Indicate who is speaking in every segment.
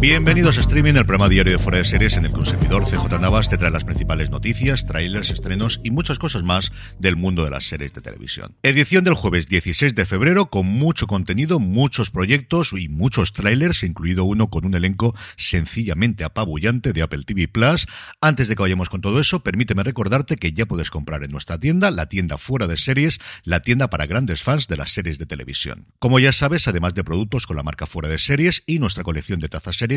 Speaker 1: Bienvenidos a Streaming, el programa diario de Fuera de Series en el que un servidor CJ Navas te trae las principales noticias, trailers, estrenos y muchas cosas más del mundo de las series de televisión. Edición del jueves 16 de febrero con mucho contenido, muchos proyectos y muchos trailers, incluido uno con un elenco sencillamente apabullante de Apple TV Plus. Antes de que vayamos con todo eso, permíteme recordarte que ya puedes comprar en nuestra tienda, la tienda Fuera de Series, la tienda para grandes fans de las series de televisión. Como ya sabes, además de productos con la marca Fuera de Series y nuestra colección de tazas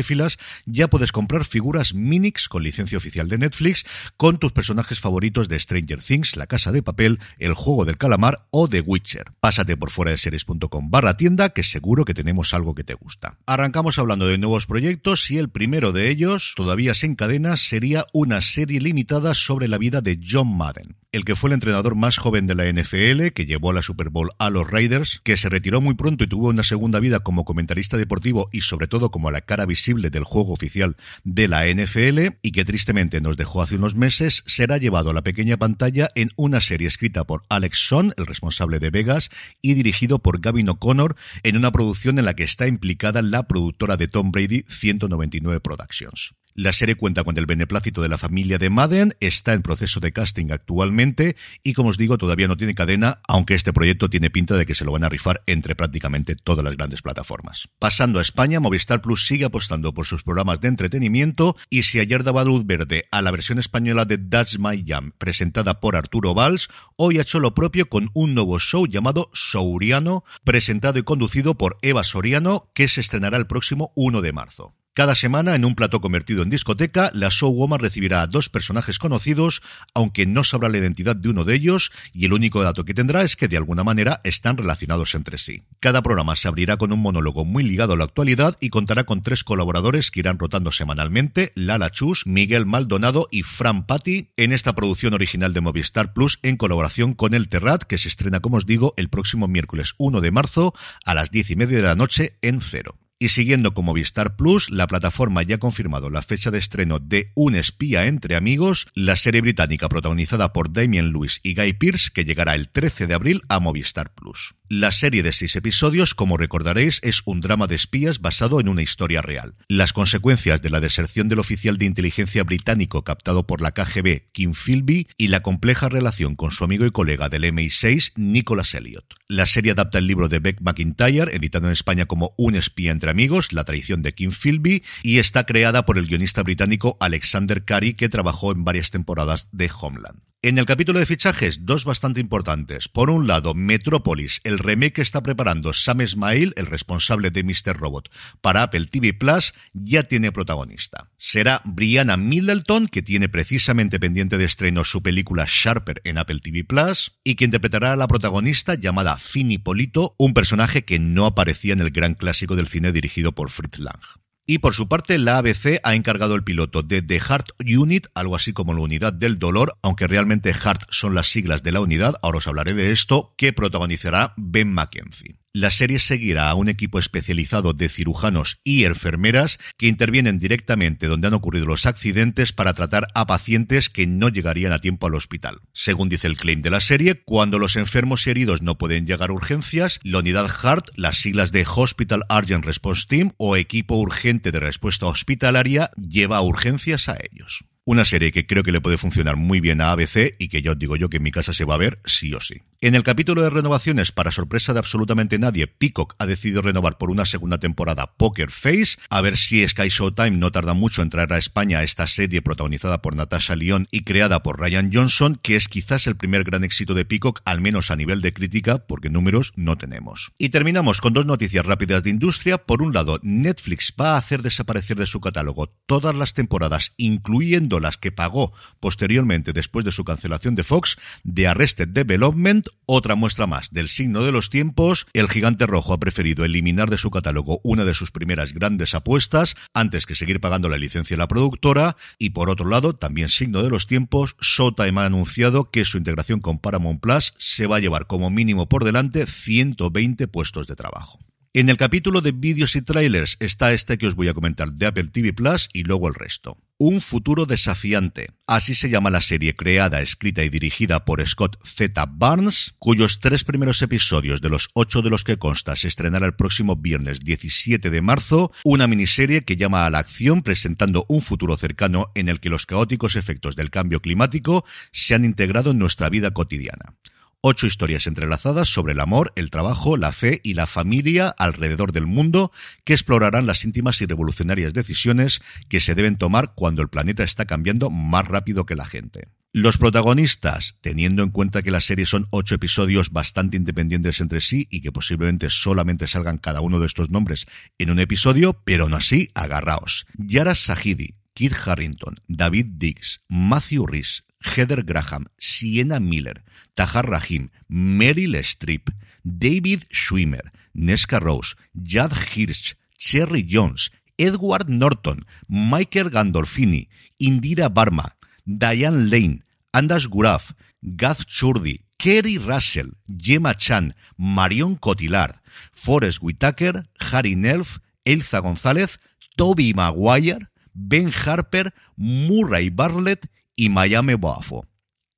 Speaker 1: ya puedes comprar figuras Minix con licencia oficial de Netflix con tus personajes favoritos de Stranger Things, La Casa de Papel, El Juego del Calamar o The Witcher. Pásate por fuera de series.com barra tienda que seguro que tenemos algo que te gusta. Arrancamos hablando de nuevos proyectos y el primero de ellos, todavía sin cadena, sería una serie limitada sobre la vida de John Madden el que fue el entrenador más joven de la NFL, que llevó a la Super Bowl a los Raiders, que se retiró muy pronto y tuvo una segunda vida como comentarista deportivo y sobre todo como la cara visible del juego oficial de la NFL y que tristemente nos dejó hace unos meses, será llevado a la pequeña pantalla en una serie escrita por Alex Son, el responsable de Vegas, y dirigido por Gavin O'Connor en una producción en la que está implicada la productora de Tom Brady 199 Productions. La serie cuenta con el beneplácito de la familia de Madden, está en proceso de casting actualmente y como os digo todavía no tiene cadena, aunque este proyecto tiene pinta de que se lo van a rifar entre prácticamente todas las grandes plataformas. Pasando a España, Movistar Plus sigue apostando por sus programas de entretenimiento y si ayer daba luz verde a la versión española de That's My Jam presentada por Arturo Valls, hoy ha hecho lo propio con un nuevo show llamado Souriano, presentado y conducido por Eva Soriano, que se estrenará el próximo 1 de marzo. Cada semana, en un plato convertido en discoteca, la showwoman recibirá a dos personajes conocidos, aunque no sabrá la identidad de uno de ellos, y el único dato que tendrá es que de alguna manera están relacionados entre sí. Cada programa se abrirá con un monólogo muy ligado a la actualidad y contará con tres colaboradores que irán rotando semanalmente, Lala Chus, Miguel Maldonado y Fran Patti, en esta producción original de Movistar Plus en colaboración con El Terrat, que se estrena, como os digo, el próximo miércoles 1 de marzo a las diez y media de la noche en cero. Y siguiendo con Movistar Plus, la plataforma ya ha confirmado la fecha de estreno de Un espía entre amigos, la serie británica protagonizada por Damien Lewis y Guy Pearce, que llegará el 13 de abril a Movistar Plus. La serie de seis episodios, como recordaréis, es un drama de espías basado en una historia real. Las consecuencias de la deserción del oficial de inteligencia británico captado por la KGB, Kim Philby, y la compleja relación con su amigo y colega del MI6, Nicholas Elliot. La serie adapta el libro de Beck McIntyre, editado en España como Un espía entre amigos, La traición de Kim Philby, y está creada por el guionista británico Alexander Cary, que trabajó en varias temporadas de Homeland. En el capítulo de fichajes, dos bastante importantes. Por un lado, Metrópolis, el remake que está preparando Sam Esmail, el responsable de Mr. Robot, para Apple TV Plus, ya tiene protagonista. Será Brianna Middleton, que tiene precisamente pendiente de estreno su película Sharper en Apple TV Plus, y que interpretará a la protagonista llamada Fini Polito, un personaje que no aparecía en el gran clásico del cine dirigido por Fritz Lang. Y por su parte, la ABC ha encargado el piloto de The Heart Unit, algo así como la unidad del dolor, aunque realmente Heart son las siglas de la unidad, ahora os hablaré de esto, que protagonizará Ben McKenzie. La serie seguirá a un equipo especializado de cirujanos y enfermeras que intervienen directamente donde han ocurrido los accidentes para tratar a pacientes que no llegarían a tiempo al hospital. Según dice el claim de la serie, cuando los enfermos y heridos no pueden llegar a urgencias, la unidad HART, las siglas de Hospital Urgent Response Team o Equipo Urgente de Respuesta Hospitalaria, lleva a urgencias a ellos. Una serie que creo que le puede funcionar muy bien a ABC y que ya os digo yo que en mi casa se va a ver sí o sí. En el capítulo de renovaciones, para sorpresa de absolutamente nadie, Peacock ha decidido renovar por una segunda temporada Poker Face. A ver si Sky Showtime no tarda mucho en traer a España esta serie protagonizada por Natasha Lyon y creada por Ryan Johnson, que es quizás el primer gran éxito de Peacock, al menos a nivel de crítica, porque números no tenemos. Y terminamos con dos noticias rápidas de industria. Por un lado, Netflix va a hacer desaparecer de su catálogo todas las temporadas, incluyendo las que pagó posteriormente después de su cancelación de Fox, de Arrested Development otra muestra más del signo de los tiempos, el gigante rojo ha preferido eliminar de su catálogo una de sus primeras grandes apuestas antes que seguir pagando la licencia a la productora y por otro lado, también signo de los tiempos, Showtime ha anunciado que su integración con Paramount Plus se va a llevar como mínimo por delante 120 puestos de trabajo. En el capítulo de vídeos y trailers está este que os voy a comentar de Apple TV Plus y luego el resto. Un futuro desafiante. Así se llama la serie creada, escrita y dirigida por Scott Z. Barnes, cuyos tres primeros episodios de los ocho de los que consta se estrenará el próximo viernes 17 de marzo, una miniserie que llama a la acción presentando un futuro cercano en el que los caóticos efectos del cambio climático se han integrado en nuestra vida cotidiana. Ocho historias entrelazadas sobre el amor, el trabajo, la fe y la familia alrededor del mundo que explorarán las íntimas y revolucionarias decisiones que se deben tomar cuando el planeta está cambiando más rápido que la gente. Los protagonistas, teniendo en cuenta que la serie son ocho episodios bastante independientes entre sí y que posiblemente solamente salgan cada uno de estos nombres en un episodio, pero aún así, agarraos. Yara Sahidi, Kit Harrington, David Dix, Matthew Rhys, Heather Graham, Sienna Miller, Tahar Rahim, Meryl Streep, David Schwimmer, Nesca Rose, Jad Hirsch, Cherry Jones, Edward Norton, Michael Gandolfini, Indira Barma, Diane Lane, Anders Guraf, Gath Churdi, Kerry Russell, Gemma Chan, Marion Cotillard, Forrest Whitaker, Harry Nelf, Elza González, Toby Maguire, Ben Harper, Murray Bartlett y Miami Boafo.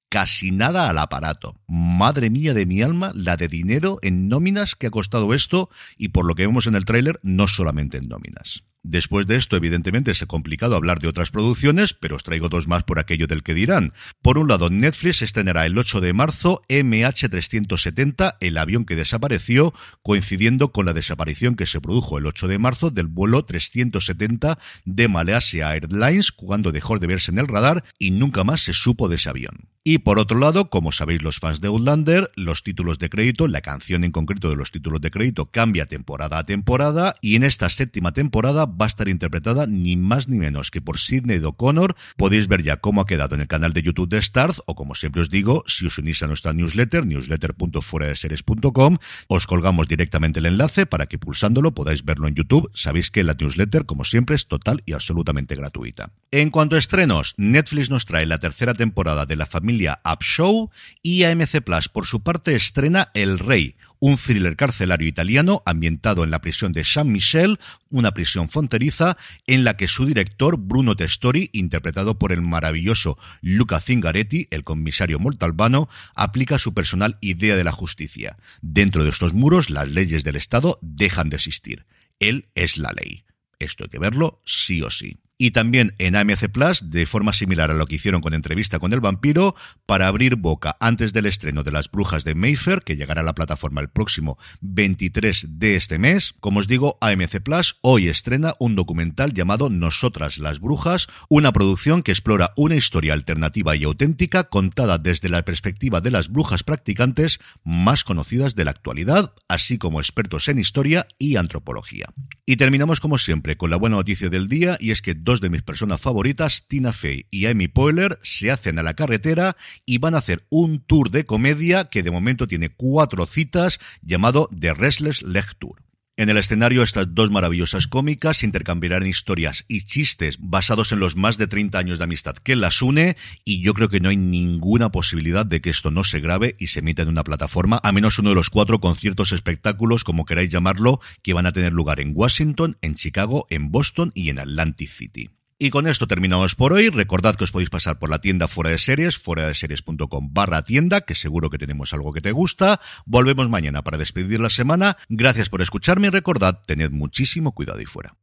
Speaker 1: Casi nada al aparato. Madre mía de mi alma, la de dinero en nóminas que ha costado esto y por lo que vemos en el tráiler, no solamente en nóminas. Después de esto, evidentemente, es complicado hablar de otras producciones, pero os traigo dos más por aquello del que dirán. Por un lado, Netflix estrenará el 8 de marzo MH370, el avión que desapareció, coincidiendo con la desaparición que se produjo el 8 de marzo del vuelo 370 de Malaysia Airlines, cuando dejó de verse en el radar y nunca más se supo de ese avión. Y por otro lado, como sabéis los fans de Outlander, los títulos de crédito, la canción en concreto de los títulos de crédito cambia temporada a temporada y en esta séptima temporada va a estar interpretada ni más ni menos que por Sidney O'Connor. Podéis ver ya cómo ha quedado en el canal de YouTube de Starz o como siempre os digo, si os unís a nuestra newsletter, newsletter.fueradeseries.com, os colgamos directamente el enlace para que pulsándolo podáis verlo en YouTube. Sabéis que la newsletter, como siempre, es total y absolutamente gratuita. En cuanto a estrenos, Netflix nos trae la tercera temporada de la familia Up Show y AMC Plus, por su parte, estrena El Rey, un thriller carcelario italiano ambientado en la prisión de San Michel, una prisión fronteriza en la que su director, Bruno Testori, interpretado por el maravilloso Luca Zingaretti, el comisario Montalbano, aplica su personal idea de la justicia. Dentro de estos muros, las leyes del Estado dejan de existir. Él es la ley. Esto hay que verlo sí o sí y también en AMC Plus, de forma similar a lo que hicieron con Entrevista con el Vampiro, para abrir boca antes del estreno de Las Brujas de Mayfair, que llegará a la plataforma el próximo 23 de este mes. Como os digo, AMC Plus hoy estrena un documental llamado Nosotras las Brujas, una producción que explora una historia alternativa y auténtica contada desde la perspectiva de las brujas practicantes más conocidas de la actualidad, así como expertos en historia y antropología. Y terminamos como siempre con la buena noticia del día y es que dos de mis personas favoritas, Tina Fey y Amy Poehler, se hacen a la carretera y van a hacer un tour de comedia que de momento tiene cuatro citas llamado The Restless Leg Tour. En el escenario estas dos maravillosas cómicas intercambiarán historias y chistes basados en los más de 30 años de amistad que las une y yo creo que no hay ninguna posibilidad de que esto no se grabe y se emita en una plataforma, a menos uno de los cuatro conciertos espectáculos, como queráis llamarlo, que van a tener lugar en Washington, en Chicago, en Boston y en Atlantic City. Y con esto terminamos por hoy. Recordad que os podéis pasar por la tienda fuera de series, fuera de series.com barra tienda, que seguro que tenemos algo que te gusta. Volvemos mañana para despedir la semana. Gracias por escucharme y recordad, tened muchísimo cuidado y fuera.